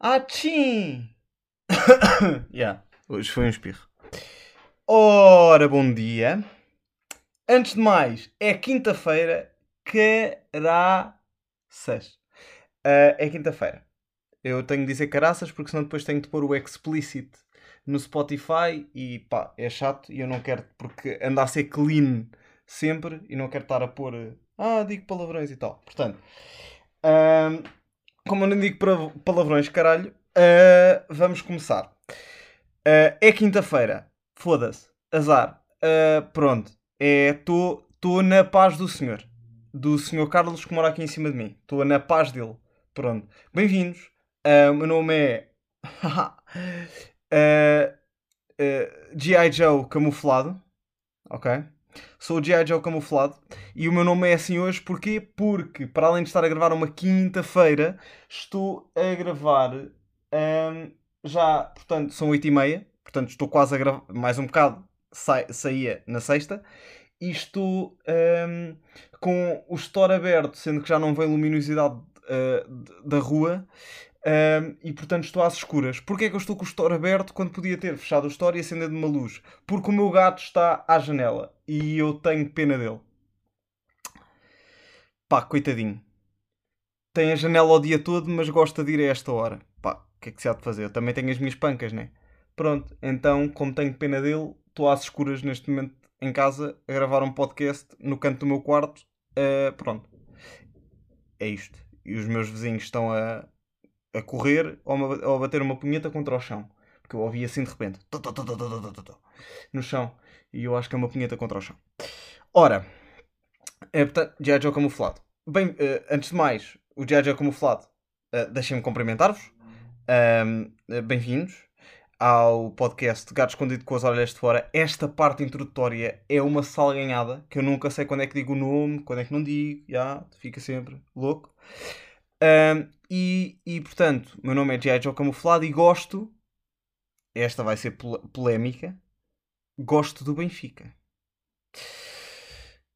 Achim! yeah, hoje foi um espirro. Ora, bom dia. Antes de mais, é quinta-feira, caraças. Uh, é quinta-feira. Eu tenho de dizer caraças porque senão depois tenho de pôr o explicit no Spotify e pá, é chato e eu não quero, porque anda a ser clean sempre e não quero estar a pôr, ah, digo palavrões e tal. Portanto, uh, como eu não digo palavrões, caralho, uh, vamos começar. Uh, é quinta-feira, foda-se, azar. Uh, pronto, estou é, na paz do Senhor, do Senhor Carlos que mora aqui em cima de mim. Estou na paz dele. Pronto, bem-vindos. O meu nome é G.I. Joe Camuflado, ok? Sou o G.I. Joe camuflado e o meu nome é assim hoje porquê? Porque, para além de estar a gravar uma quinta-feira, estou a gravar um, já, portanto, são 8 e meia, portanto estou quase a gravar, mais um bocado, sa saía na sexta, e estou um, com o store aberto, sendo que já não vem luminosidade uh, da rua, um, e portanto estou às escuras. Porquê é que eu estou com o store aberto quando podia ter fechado o store e acendendo uma luz? Porque o meu gato está à janela e eu tenho pena dele. Pá, coitadinho. Tem a janela o dia todo, mas gosta de ir a esta hora. Pá, o que é que se há de fazer? Eu também tenho as minhas pancas, né? Pronto, então, como tenho pena dele, estou às escuras neste momento em casa a gravar um podcast no canto do meu quarto. Uh, pronto. É isto. E os meus vizinhos estão a, a correr ou, uma, ou a bater uma punheta contra o chão. Porque eu ouvi assim de repente no chão. E eu acho que é uma punheta contra o chão. Ora, é, portanto, G.I. Joe camuflado. Bem, uh, antes de mais, o G.I. Joe camuflado, uh, deixem-me cumprimentar-vos. Uh, Bem-vindos ao podcast Gato Escondido com as Orelhas de Fora. Esta parte introdutória é uma salganhada que eu nunca sei quando é que digo o nome, quando é que não digo, já, fica sempre louco. E, e portanto, meu nome é G.I. Joe Camuflado e gosto. Esta vai ser polémica. Gosto do Benfica.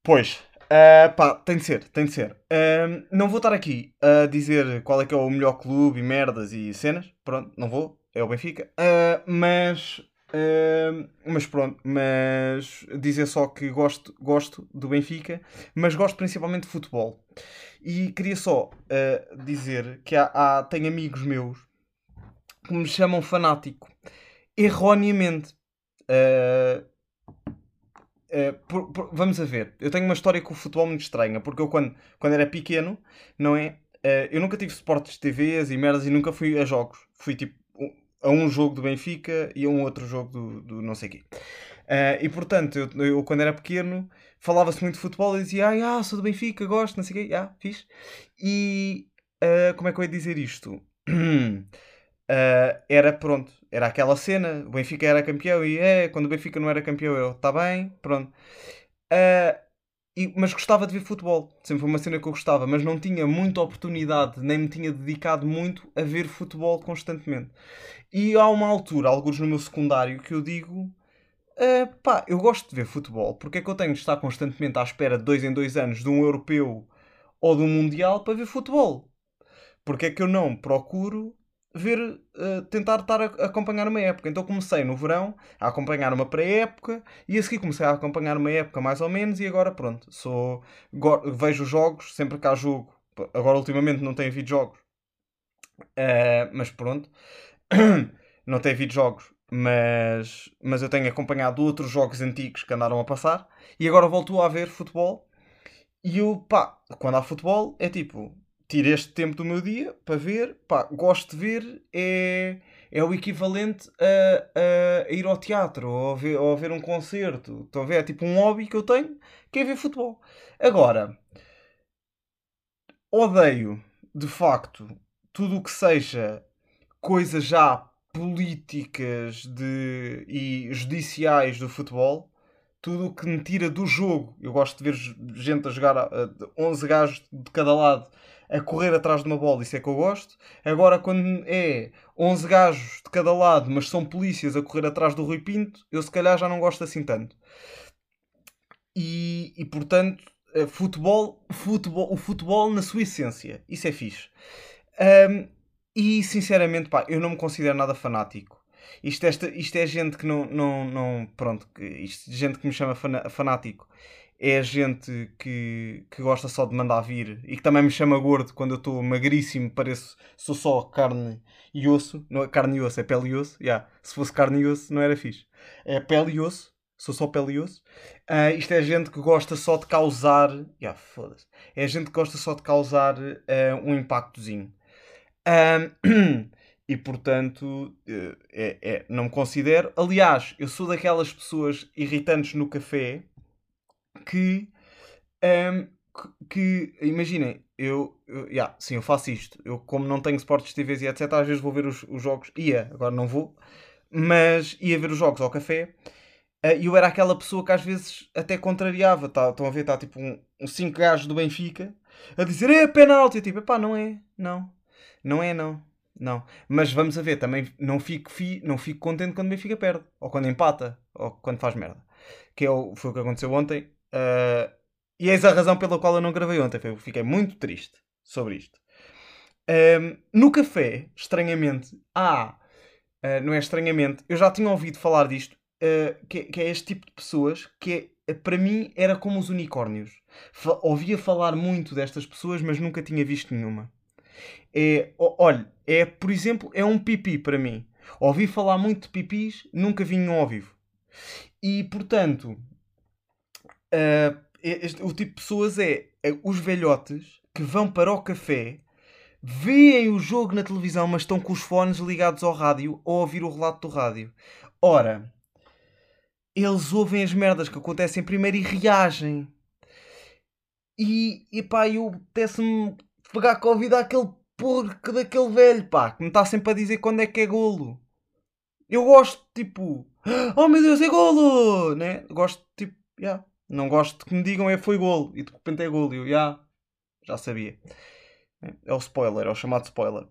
Pois, uh, pá, tem de ser, tem de ser. Uh, não vou estar aqui a dizer qual é que é o melhor clube e merdas e cenas. Pronto, não vou. É o Benfica. Uh, mas Mas pronto, mas dizer só que gosto, gosto do Benfica, mas gosto principalmente de futebol. E queria só uh, dizer que há, há, tenho amigos meus que me chamam fanático, erroneamente. Uh, por, por, vamos a ver, eu tenho uma história com o futebol muito estranha, porque eu quando, quando era pequeno, não é? eu nunca tive suportes de TVs e merdas e nunca fui a jogos. Fui tipo a um jogo do Benfica e a um outro jogo do, do não sei quê. Uh, e portanto, eu, eu, quando era pequeno falava-se muito de futebol e dizia ah, sou do Benfica, gosto, não sei o quê, ah, fiz. E uh, como é que eu ia dizer isto? Uh, era pronto, era aquela cena, o Benfica era campeão e é, quando o Benfica não era campeão eu, está bem, pronto. E, mas gostava de ver futebol. Sempre foi uma cena que eu gostava, mas não tinha muita oportunidade, nem me tinha dedicado muito a ver futebol constantemente. E há uma altura, alguns no meu secundário, que eu digo: uh, pá, eu gosto de ver futebol, porque é que eu tenho de estar constantemente à espera de dois em dois anos de um europeu ou de um mundial para ver futebol? Porque é que eu não procuro ver, uh, tentar estar a, acompanhar uma época. Então comecei no verão a acompanhar uma pré-época e a seguir comecei a acompanhar uma época mais ou menos e agora pronto, sou vejo jogos sempre que há jogo. Agora ultimamente não tem havido jogos, uh, mas pronto, não tem havido jogos, mas, mas eu tenho acompanhado outros jogos antigos que andaram a passar e agora volto a ver futebol. E eu, pá, quando há futebol é tipo, tiro este tempo do meu dia para ver, pá, gosto de ver, é, é o equivalente a, a, ir ao teatro ou a, ver, ou a ver um concerto. Estão a ver? É tipo um hobby que eu tenho, que é ver futebol. Agora, odeio, de facto, tudo o que seja coisas já políticas de, e judiciais do futebol tudo o que me tira do jogo. Eu gosto de ver gente a jogar uh, 11 gajos de cada lado a correr atrás de uma bola, isso é que eu gosto. Agora, quando é 11 gajos de cada lado, mas são polícias a correr atrás do Rui Pinto, eu se calhar já não gosto assim tanto. E, e portanto, eh, futebol, futebol, o futebol na sua essência, isso é fixe. Um, e sinceramente, pá, eu não me considero nada fanático. Isto, esta, isto é gente que não, não, não pronto, que, isto, gente que me chama fanático é gente que, que gosta só de mandar vir e que também me chama gordo quando eu estou magríssimo, pareço, sou só carne e osso, não é carne e osso, é pele e osso, yeah. se fosse carne e osso não era fixe, é pele e osso, sou só pele e osso. Uh, isto é gente que gosta só de causar, yeah, foda-se, é gente que gosta só de causar uh, um impactozinho. Um, e portanto, uh, é, é, não me considero. Aliás, eu sou daquelas pessoas irritantes no café que, um, que imaginem, eu, eu yeah, sim, eu faço isto. Eu, como não tenho esportes TVs e etc., às vezes vou ver os, os jogos. Ia, agora não vou, mas ia ver os jogos ao café. Uh, e eu era aquela pessoa que às vezes até contrariava. Tá, estão a ver, está tipo um, um cinco gajos do Benfica a dizer é penalti. Tipo, pá, não é, não, não é, não. Não, mas vamos a ver, também não fico, fi, não fico contente quando o Benfica perde, ou quando empata, ou quando faz merda. Que é o, foi o que aconteceu ontem. Uh, e eis a razão pela qual eu não gravei ontem. Eu fiquei muito triste sobre isto. Um, no café, estranhamente, há, uh, não é estranhamente, eu já tinha ouvido falar disto, uh, que, que, é este tipo de pessoas que é, para mim era como os unicórnios. Fa ouvia falar muito destas pessoas, mas nunca tinha visto nenhuma. É, olha, é, por exemplo, é um pipi para mim. Ouvi falar muito de pipis, nunca vi nenhum ao vivo. E, portanto, Uh, este, o tipo de pessoas é, é, os velhotes que vão para o café, veem o jogo na televisão, mas estão com os fones ligados ao rádio ou a ouvir o relato do rádio. Ora, eles ouvem as merdas que acontecem primeiro e reagem. E, e pá, eu apetece-me pegar Covid àquele porco daquele velho, pá, que me está sempre a dizer quando é que é golo. Eu gosto, tipo, oh meu Deus, é golo, né? Gosto, tipo, yeah. Não gosto que me digam é foi golo e de repente é golo. E eu já, já sabia. É o spoiler, é o chamado spoiler.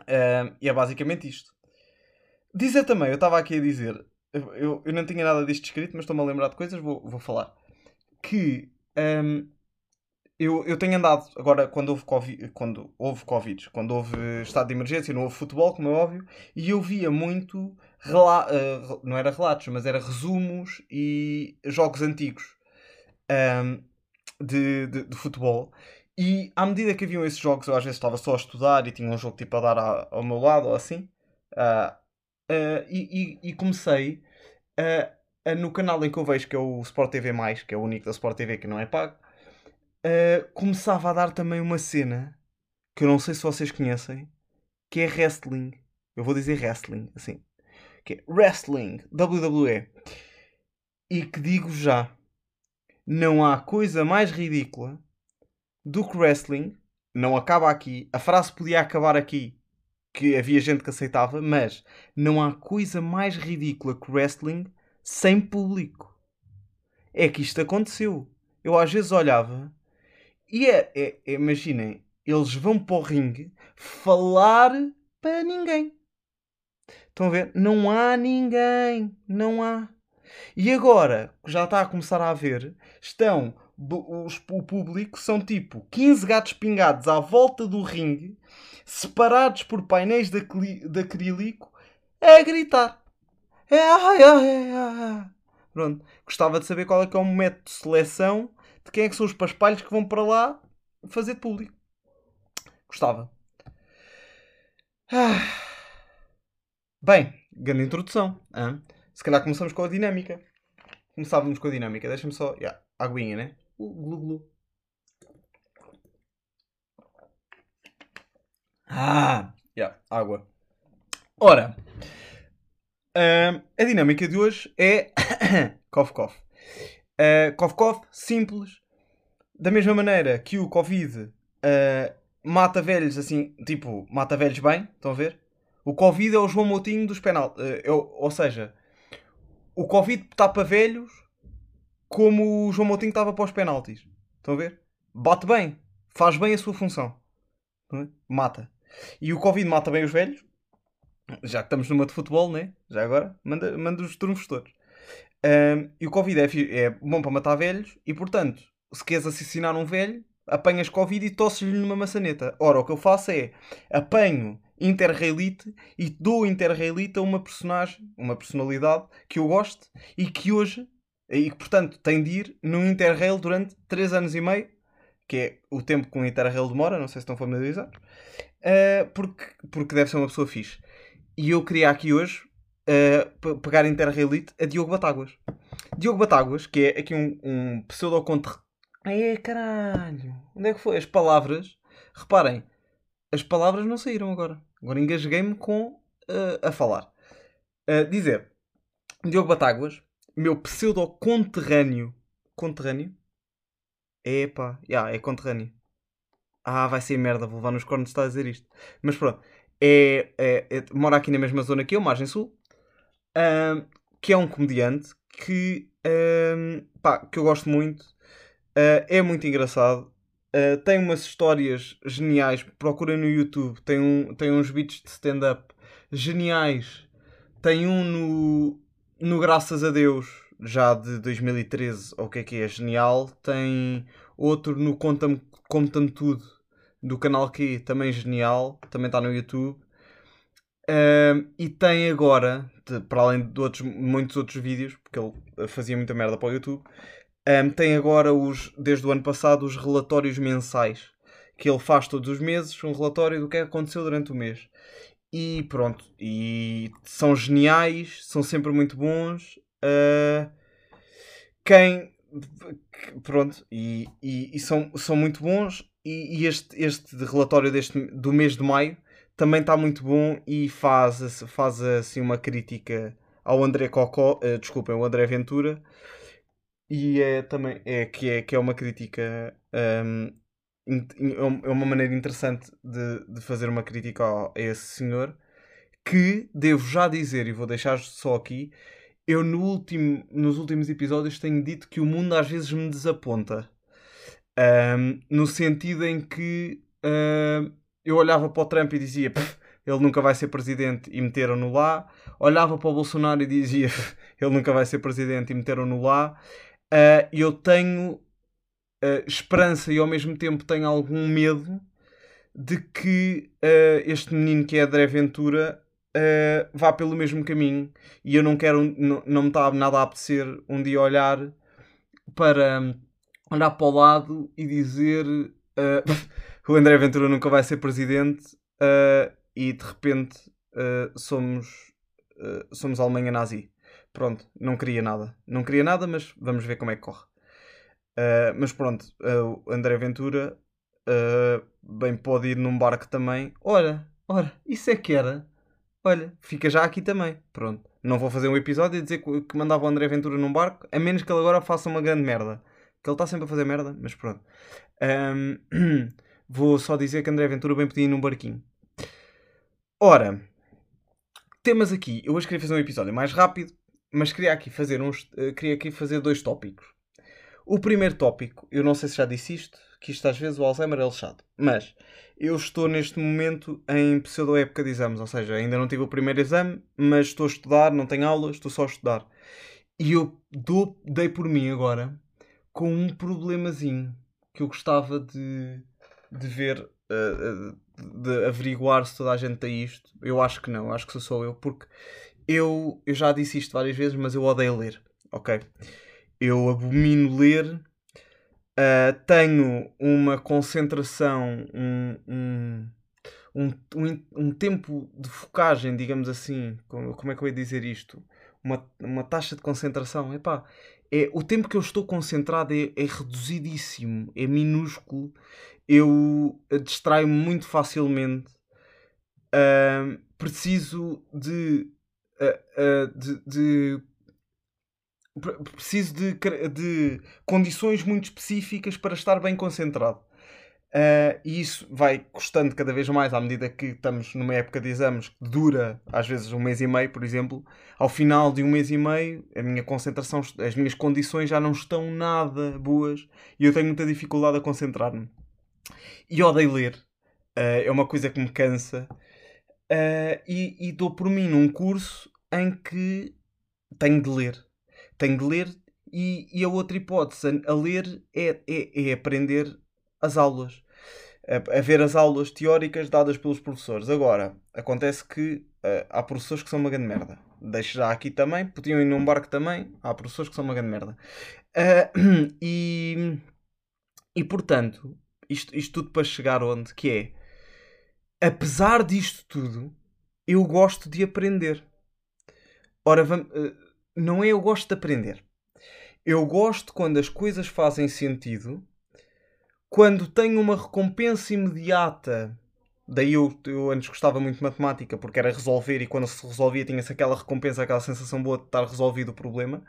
Uh, e é basicamente isto. Dizer também, eu estava aqui a dizer, eu, eu não tinha nada disto escrito, mas estou-me a lembrar de coisas, vou, vou falar. Que um, eu, eu tenho andado, agora quando houve COVID, quando houve Covid, quando houve estado de emergência, não houve futebol, como é óbvio, e eu via muito uh, não era relatos, mas era resumos e jogos antigos um, de, de, de, futebol. E à medida que haviam esses jogos, eu às vezes estava só a estudar e tinha um jogo tipo a dar a, ao meu lado ou assim. Uh, uh, e, e, e, comecei no canal em que eu vejo, que é o Sport TV, que é o único da Sport TV que não é pago, começava a dar também uma cena que eu não sei se vocês conhecem, que é wrestling. Eu vou dizer wrestling, assim que é Wrestling, WWE. E que digo já, não há coisa mais ridícula do que wrestling. Não acaba aqui. A frase podia acabar aqui, que havia gente que aceitava, mas não há coisa mais ridícula que wrestling sem público. É que isto aconteceu. Eu às vezes olhava e é, é, é imaginem, eles vão para o ringue falar para ninguém. Estão a ver? Não há ninguém. Não há. E agora, já está a começar a haver, estão os, o público são tipo 15 gatos pingados à volta do ringue, separados por painéis de, de acrílico, a gritar. É, é, é, Pronto. Gostava de saber qual é que é o método de seleção de quem é que são os paspalhos que vão para lá fazer público. Gostava. Ah. Bem, grande introdução. Se calhar começamos com a dinâmica. Começávamos com a dinâmica. Deixa-me só. Yeah, aguinha, né? Uh, glu glu. Ah, yeah, água. Ora, uh, a dinâmica de hoje é cough cough. Uh, cough cough, simples. Da mesma maneira que o Covid uh, mata velhos assim, tipo, mata velhos bem, estão a ver? O Covid é o João Moutinho dos penal. Uh, ou seja, o Covid está para velhos como o João Moutinho estava para os penaltis. Estão a ver? Bate bem. Faz bem a sua função. é? Mata. E o Covid mata bem os velhos. Já que estamos numa de futebol, né? Já agora, manda, manda os trunfos todos. Um, e o Covid é, é bom para matar velhos e, portanto, se queres assassinar um velho, apanhas Covid e tosses-lhe numa maçaneta. Ora, o que eu faço é apanho Interrailite e dou Interrailite a uma personagem, uma personalidade que eu gosto e que hoje, e que portanto tem de ir no Interrail durante 3 anos e meio, que é o tempo que um Interrail demora, não sei se estão familiarizados, uh, porque, porque deve ser uma pessoa fixe. E eu queria aqui hoje uh, pe- pegar Interrailite a Diogo Batáguas. Diogo Batáguas, que é aqui um, um pseudo-conte. É caralho! Onde é que foi? As palavras. Reparem, as palavras não saíram agora. Agora engasguei-me com uh, a falar. Uh, dizer, Diogo Batáguas, meu pseudo-conterrâneo. Conterrâneo? Epá, yeah, é conterrâneo. Ah, vai ser merda, vou levar nos cornos estar a dizer isto. Mas pronto, é, é- é- mora aqui na mesma zona que eu, Margem Sul, que é um comediante que, ahm, pá, que eu gosto muito, ah, é muito engraçado, ah, tem umas histórias geniais, procura no YouTube, tem, um, tem uns beats de stand-up geniais, tem um no, no Graças a Deus, já de 2013, ou o que é que é, genial, tem outro no Conta-me Conta-me Tudo, do canal Q, também genial, também está no YouTube. Ahm, e tem agora, de- para além de outros, muitos outros vídeos, porque ele eh, fazia muita merda para o YouTube, ahm, tem agora, os, desde o ano passado, os relatórios mensais, que ele faz todos os meses, um relatório do que é aconteceu durante o mês. E pronto, e são geniais, são sempre muito bons. ah, quem. Pronto, e, e, e são, são muito bons. E, e este, este relatório deste, do mês de maio também está muito bom e faz, faz assim uma crítica ao André Cocó, eh, desculpem, ao André Ventura. E é também é, que, é, que é uma crítica. ahm, in- in- é uma maneira interessante de, de fazer uma crítica ao- a esse senhor que devo já dizer e vou deixar só aqui eu no último, nos últimos episódios tenho dito que o mundo às vezes me desaponta Ahm, no sentido em que ahm, eu olhava para o Trump e dizia "Pff, ele nunca vai ser presidente e meteram-no lá olhava para o Bolsonaro e dizia "Pff, ele nunca vai ser presidente e meteram-no lá E eu tenho ah, esperança e ao mesmo tempo tenho algum medo de que ah, este menino que é André Ventura vá pelo mesmo caminho e eu não quero, não, não me está nada a apetecer um dia olhar para olhar para o lado e dizer o André Ventura nunca vai ser presidente e de repente somos, somos a Alemanha nazi. Pronto, não queria nada. Não queria nada, mas vamos ver como é que corre. Ah, mas pronto, ah, o André Ventura ah, bem pode ir num barco também. Ora, ora, isso é que era. Olha, fica já aqui também. Pronto. Não vou fazer um episódio e dizer que que mandava o André Ventura num barco, a menos que ele agora faça uma grande merda. Que ele está sempre a fazer merda, mas pronto. Ahm, vou só dizer que André Ventura bem podia ir num barquinho. Ora, temas aqui. Eu hoje queria fazer um episódio mais rápido, mas queria aqui fazer uns, eh, queria aqui fazer dois tópicos. O primeiro tópico, eu não sei se já disse isto, que isto às vezes o Alzheimer é lixado, mas eu estou neste momento em pseudo-época de exames, ou seja, ainda não tive o primeiro exame, mas estou a estudar, não tenho aulas, estou só a estudar. E eu dou, dei por mim agora com um problemazinho que eu gostava de, de ver, eh, eh, de averiguar se toda a gente tem isto. Eu acho que não, acho que sou só eu, porque eu, eu já disse isto várias vezes, mas eu odeio ler, ok? Eu abomino ler, ah, tenho uma concentração, um, um, um, um, tempo de focagem, digamos assim, como, como é que eu ia dizer isto? Uma, uma taxa de concentração, epá, é, o tempo que eu estou concentrado é, é reduzidíssimo, é minúsculo, eu eh, distraio-me muito facilmente, Ah, preciso de, de, de pre- preciso de, de condições muito específicas para estar bem concentrado. Ah, e isso vai custando cada vez mais à medida que estamos numa época de exames que dura às vezes um mês e meio, por exemplo. Ao final de um mês e meio, a minha concentração, as minhas condições já não estão nada boas e eu tenho muita dificuldade a concentrar-me. E odeio ler. Uh, é uma coisa que me cansa. Uh, e, e dou por mim num curso em que tenho de ler. Tenho de ler e, e a outra hipótese a ler é, é, é aprender as aulas. A, a, ver as aulas teóricas dadas pelos professores. Agora, acontece que uh, há professores que são uma grande merda. Deixo já aqui também, podiam ir num barco também. Há professores que são uma grande merda. Uh, e, e portanto, isto, isto tudo para chegar onde? Que é, apesar disto tudo, eu gosto de aprender. Ora, vamos, uh, não é eu gosto de aprender. Eu gosto quando as coisas fazem sentido, quando tenho uma recompensa imediata Daí eu, eu antes gostava muito de matemática porque era resolver e quando se resolvia tinha-se aquela recompensa, aquela sensação boa de estar resolvido o problema.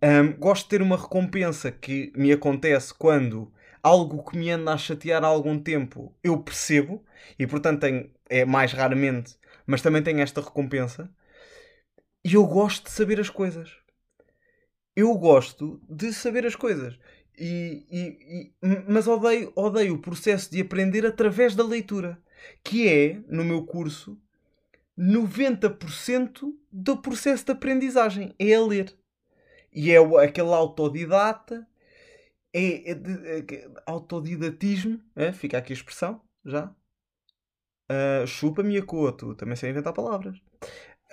Um, gosto de ter uma recompensa que me acontece quando algo que me anda a chatear há algum tempo eu percebo e portanto tenho, é mais raramente, mas também tenho esta recompensa. E eu gosto de saber as coisas. Eu gosto de saber as coisas. E, e, e, mas odeio, odeio o processo de aprender através da leitura que é, no meu curso, 90% do processo de aprendizagem. É a ler. E é aquele autodidata, é, é, é autodidatismo, é? fica aqui a expressão, já. Uh, Chupa-me a coto, também sei inventar palavras.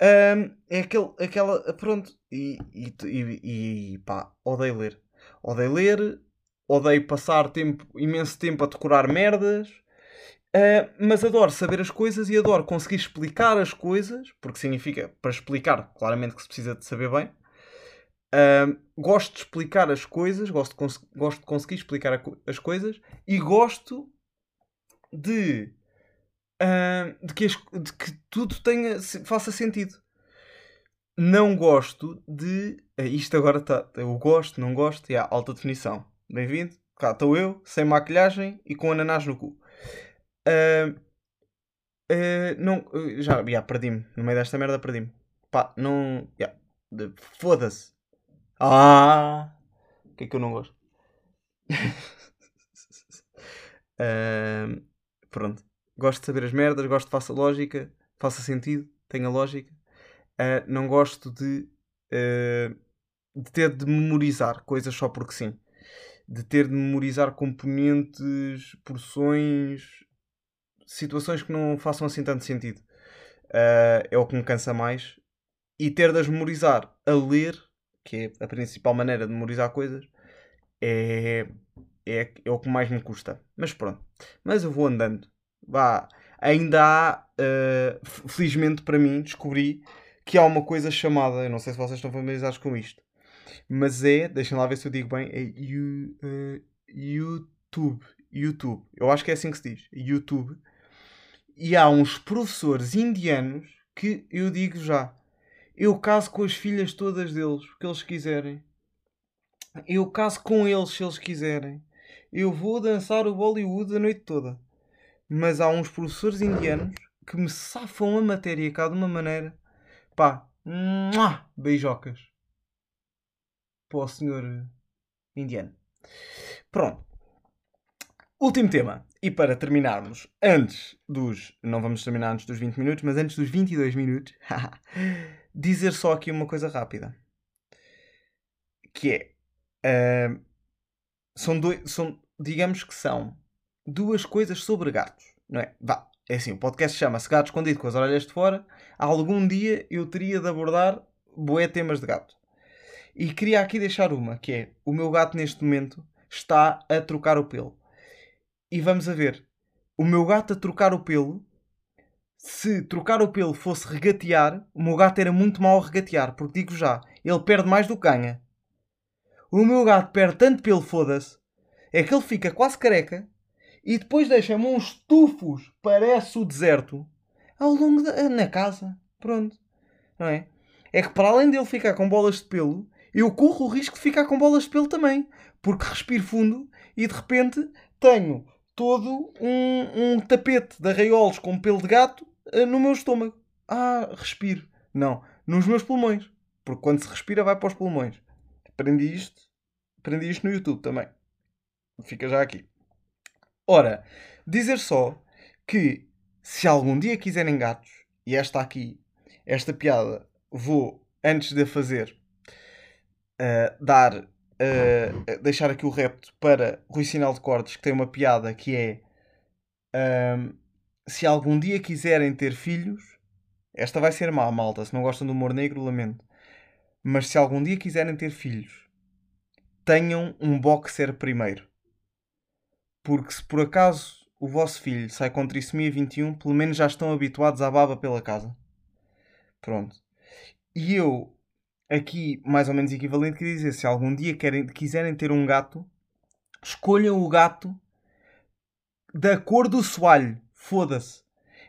Uh, é aquele, aquela, pronto, e, e, e, e pá, odeio ler. Odeio ler, odeio passar tempo, imenso tempo a decorar merdas, Uh, mas adoro saber as coisas e adoro conseguir explicar as coisas, porque significa para explicar, claramente que se precisa de saber bem. Gosto de explicar as coisas, gosto de, gosto de conseguir explicar as coisas e gosto de, de, que, as, de que tudo tenha, faça sentido. Não gosto de. Isto agora está. Eu gosto, não gosto, há alta definição. Bem-vindo, cá estou eu, sem maquilhagem e com ananás no cu. Uh, uh, não, já, já perdi-me. No meio desta merda perdi-me. Pá, não. Yeah, Foda-se. Ah! O que é que eu não gosto? uh, pronto. Gosto de saber as merdas, gosto de faça lógica, faça sentido, tenha lógica. Uh, não gosto de, uh, de ter de memorizar coisas só porque sim. De ter de memorizar componentes, porções, situações que não façam assim tanto sentido. Uh, é o que me cansa mais. E ter de as memorizar a ler, que é a principal maneira de memorizar coisas, é, é, é o que mais me custa. Mas pronto. Mas eu vou andando. Vá. Ainda há, uh, felizmente para mim, descobri que há uma coisa chamada, eu não sei se vocês estão familiarizados com isto, mas é, deixem lá ver se eu digo bem, é you, uh, YouTube. YouTube. Eu acho que é assim que se diz. YouTube e há uns professores indianos que eu digo já. Eu caso com as filhas todas deles, que eles quiserem. Eu caso com eles se eles quiserem. Eu vou dançar o Bollywood a noite toda. Mas há uns professores indianos que me safam a matéria cá de uma maneira. Pá, beijocas. Para o senhor indiano. Pronto. Último tema. E para terminarmos, antes dos. Não vamos terminar antes dos 20 minutos, mas antes dos 22 minutos, dizer só aqui uma coisa rápida. Que é. Uh, são dois. São, digamos que são duas coisas sobre gatos. Não é? Vá. É assim, o podcast chama-se Gato Escondido com as orelhas de fora. Algum dia eu teria de abordar boé temas de gato. E queria aqui deixar uma, que é o meu gato neste momento está a trocar o pelo e vamos a ver. O meu gato a trocar o pelo, se trocar o pelo fosse regatear, o meu gato era muito mau a regatear, porque digo já, ele perde mais do que ganha. O meu gato perde tanto pelo, foda-se, é que ele fica quase careca e depois deixa-me uns tufos, parece o deserto, ao longo da na casa. Pronto. Não é? É que para além dele ficar com bolas de pelo, eu corro o risco de ficar com bolas de pelo também. Porque respiro fundo e de repente tenho todo um, um tapete de arraiolos com pelo de gato no meu estômago. Ah, respiro. Não, nos meus pulmões. Porque quando se respira vai para os pulmões. Aprendi isto. Aprendi isto no YouTube também. Fica já aqui. Ora, dizer só que se algum dia quiserem gatos, e esta aqui, esta piada, vou, antes de a fazer, uh, dar, uh, deixar aqui o repto para Rui Sinal de Cortes, que tem uma piada que é uh, se algum dia quiserem ter filhos, esta vai ser má, malta, se não gostam do humor negro, lamento. Mas se algum dia quiserem ter filhos, tenham um boxer primeiro. Porque se por acaso o vosso filho sai com trissomia 21, pelo menos já estão habituados à baba pela casa. Pronto. E eu, aqui, mais ou menos equivalente, queria dizer: se algum dia querem, quiserem ter um gato, escolham o gato da cor do soalho. Foda-se.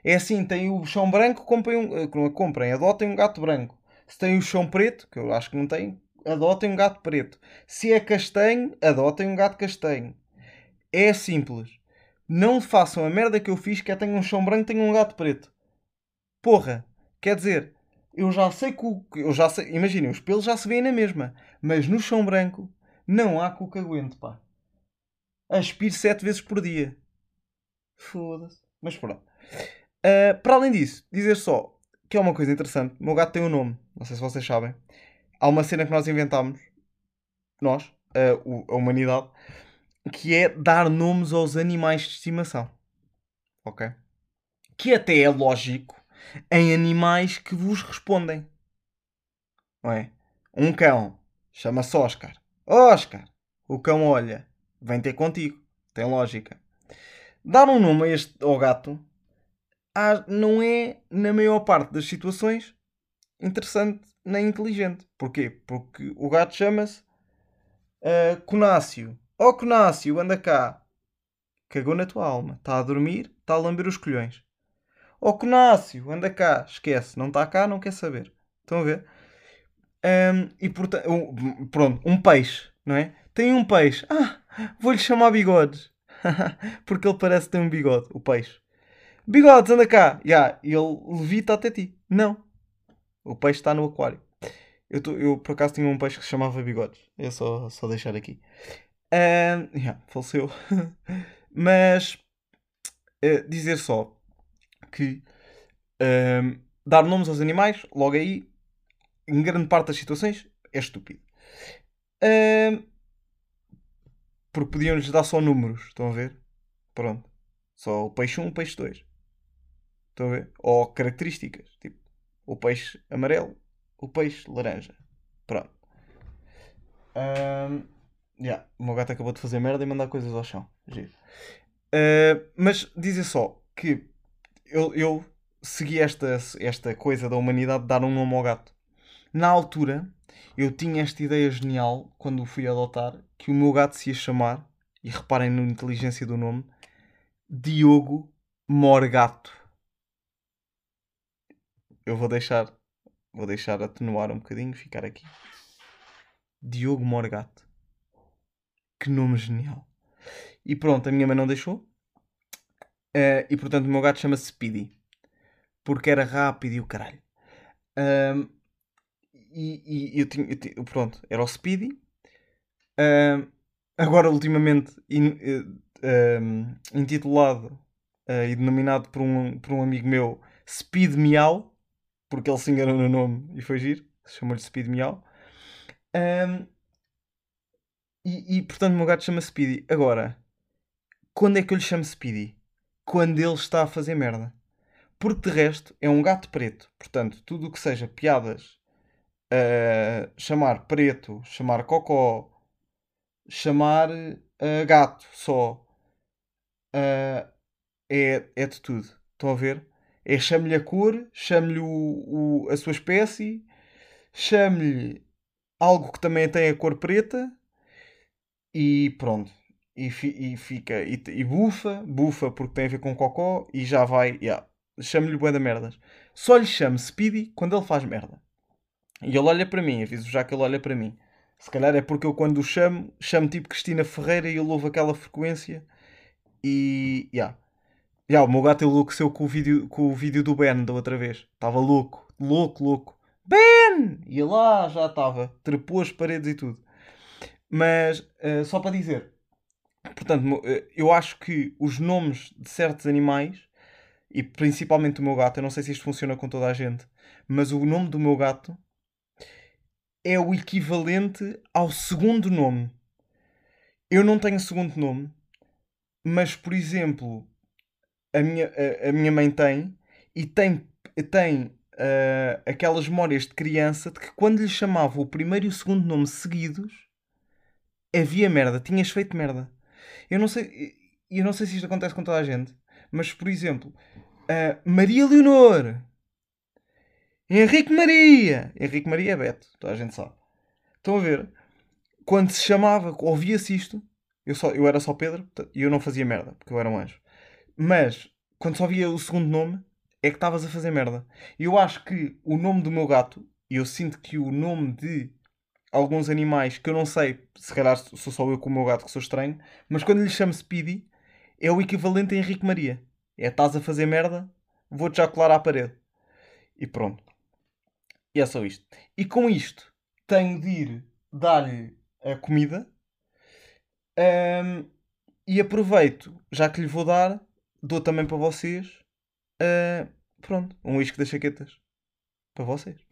É assim: tem o chão branco, comprem, um, eh, comprem, adotem um gato branco. Se tem o chão preto, que eu acho que não tem, adotem um gato preto. Se é castanho, adotem um gato castanho. É simples. Não façam a merda que eu fiz, que é tenho um chão branco, tenho um gato preto. Porra, quer dizer, eu já sei que o. Eu já sei, imaginem, os pelos já se vêem na mesma. Mas no chão branco não há cu que aguente, pá. Aspiro sete vezes por dia. Foda-se. Mas pronto. Uh, para além disso, dizer só que é uma coisa interessante. O meu gato tem um nome. Não sei se vocês sabem há uma cena que nós inventámos, nós, a, humanidade, que é dar nomes aos animais de estimação. Ok? Que até é lógico em animais que vos respondem. Não é? Um cão chama-se Oscar. Oscar! O cão olha, vem ter contigo. Tem lógica. Dar um nome a este, ao gato não é, na maior parte das situações, interessante nem inteligente. Porquê? Porque o gato chama-se uh, Conácio. Ó oh, Conácio, anda cá. Cagou na tua alma. Está a dormir, está a lamber os colhões. Ó oh, Conácio, anda cá. Esquece, não está cá, não quer saber. Estão a ver? Um, e portanto, um, pronto, um peixe, não é? Tem um peixe. Ah, vou-lhe chamar bigodes. Porque ele parece ter um bigode, o peixe. Bigodes, anda cá. Yeah, e ele levita até ti. Não, o peixe está no aquário. Eu, tô, eu por acaso tinha um peixe que se chamava Bigodes. É só, só deixar aqui. Uh, yeah, faleceu. Mas uh, dizer só que uh, dar nomes aos animais, logo aí, em grande parte das situações, é estúpido. Porque podiam-lhes dar só números, estão a ver? Pronto. Só o peixe 1, o peixe 2. Estão a ver? Ou características. Tipo, o peixe amarelo, o peixe laranja. Pronto. Um, yeah, o meu gato acabou de fazer merda e mandar coisas ao chão. Uh, mas dizer só que eu, eu segui esta, esta coisa da humanidade de dar um nome ao gato. Na altura, eu tinha esta ideia genial, quando o fui adotar, que o meu gato se ia chamar, e reparem na inteligência do nome, Diogo Morgato eu vou deixar, vou deixar atenuar um bocadinho, ficar aqui. Diogo Morgato. Que nome genial. E pronto, a minha mãe não deixou. Uh, e portanto o meu gato chama-se Speedy. Porque era rápido e o caralho. E, e eu tinha, eu tinha, pronto, era o Speedy. Um, agora, ultimamente, in, uh, intitulado uh, e denominado por um, por um amigo meu Speed Meow porque ele se enganou no nome e foi giro, chamou-lhe Speed. Um, e, e, portanto o meu gato chama Speedy. Agora, quando é que eu lhe chamo Speedy? Quando ele está a fazer merda. Porque de resto é um gato preto. Portanto, tudo o que seja piadas, uh, chamar preto, chamar cocó, chamar uh, gato só, uh, é, é de tudo. Estão a ver? É chame-lhe a cor, chame-lhe a sua espécie, chame-lhe algo que também tem a cor preta e pronto. E, fi, e fica. E, e, bufa, bufa porque tem a ver com cocó e já vai. Yeah. Chame-lhe bué da merdas. Só lhe chame Speedy quando ele faz merda. E ele olha para mim, aviso já que ele olha para mim. Se calhar é porque eu quando o chamo, chamo tipo Cristina Ferreira e ele ouve aquela frequência e. Yeah. Já, o meu gato enlouqueceu com o vídeo, com o vídeo do Ben da outra vez. Estava louco, louco, louco. Ben! E lá já estava. Trepou as paredes e tudo. Mas, uh, só para dizer. Portanto, uh, eu acho que os nomes de certos animais e principalmente o meu gato, eu não sei se isto funciona com toda a gente, mas o nome do meu gato é o equivalente ao segundo nome. Eu não tenho segundo nome, mas por exemplo, a minha, a, a minha mãe tem e tem, tem uh, aquelas memórias de criança de que quando lhe chamava o primeiro e o segundo nome seguidos havia merda, tinhas feito merda. Eu não sei, eu não sei se isto acontece com toda a gente, mas por exemplo, uh, Maria Leonor, Henrique Maria, Henrique Maria é Beto, toda a gente sabe. Estão a ver? Quando se chamava, ouvia-se isto, eu, só, eu era só Pedro e eu não fazia merda, porque eu era um anjo. Mas quando só via o segundo nome, é que estavas a fazer merda. E eu acho que o nome do meu gato, e eu sinto que o nome de alguns animais que eu não sei, se calhar sou só eu com o meu gato que sou estranho, mas quando lhe chamo Speedy, é o equivalente a Henrique Maria. É estás a fazer merda, vou-te já colar à parede. E pronto. E é só isto. E com isto, tenho de ir dar-lhe a comida. Um, e aproveito, já que lhe vou dar, dou também para vocês. Uh, pronto, um uísque das chaquetas. Para vocês.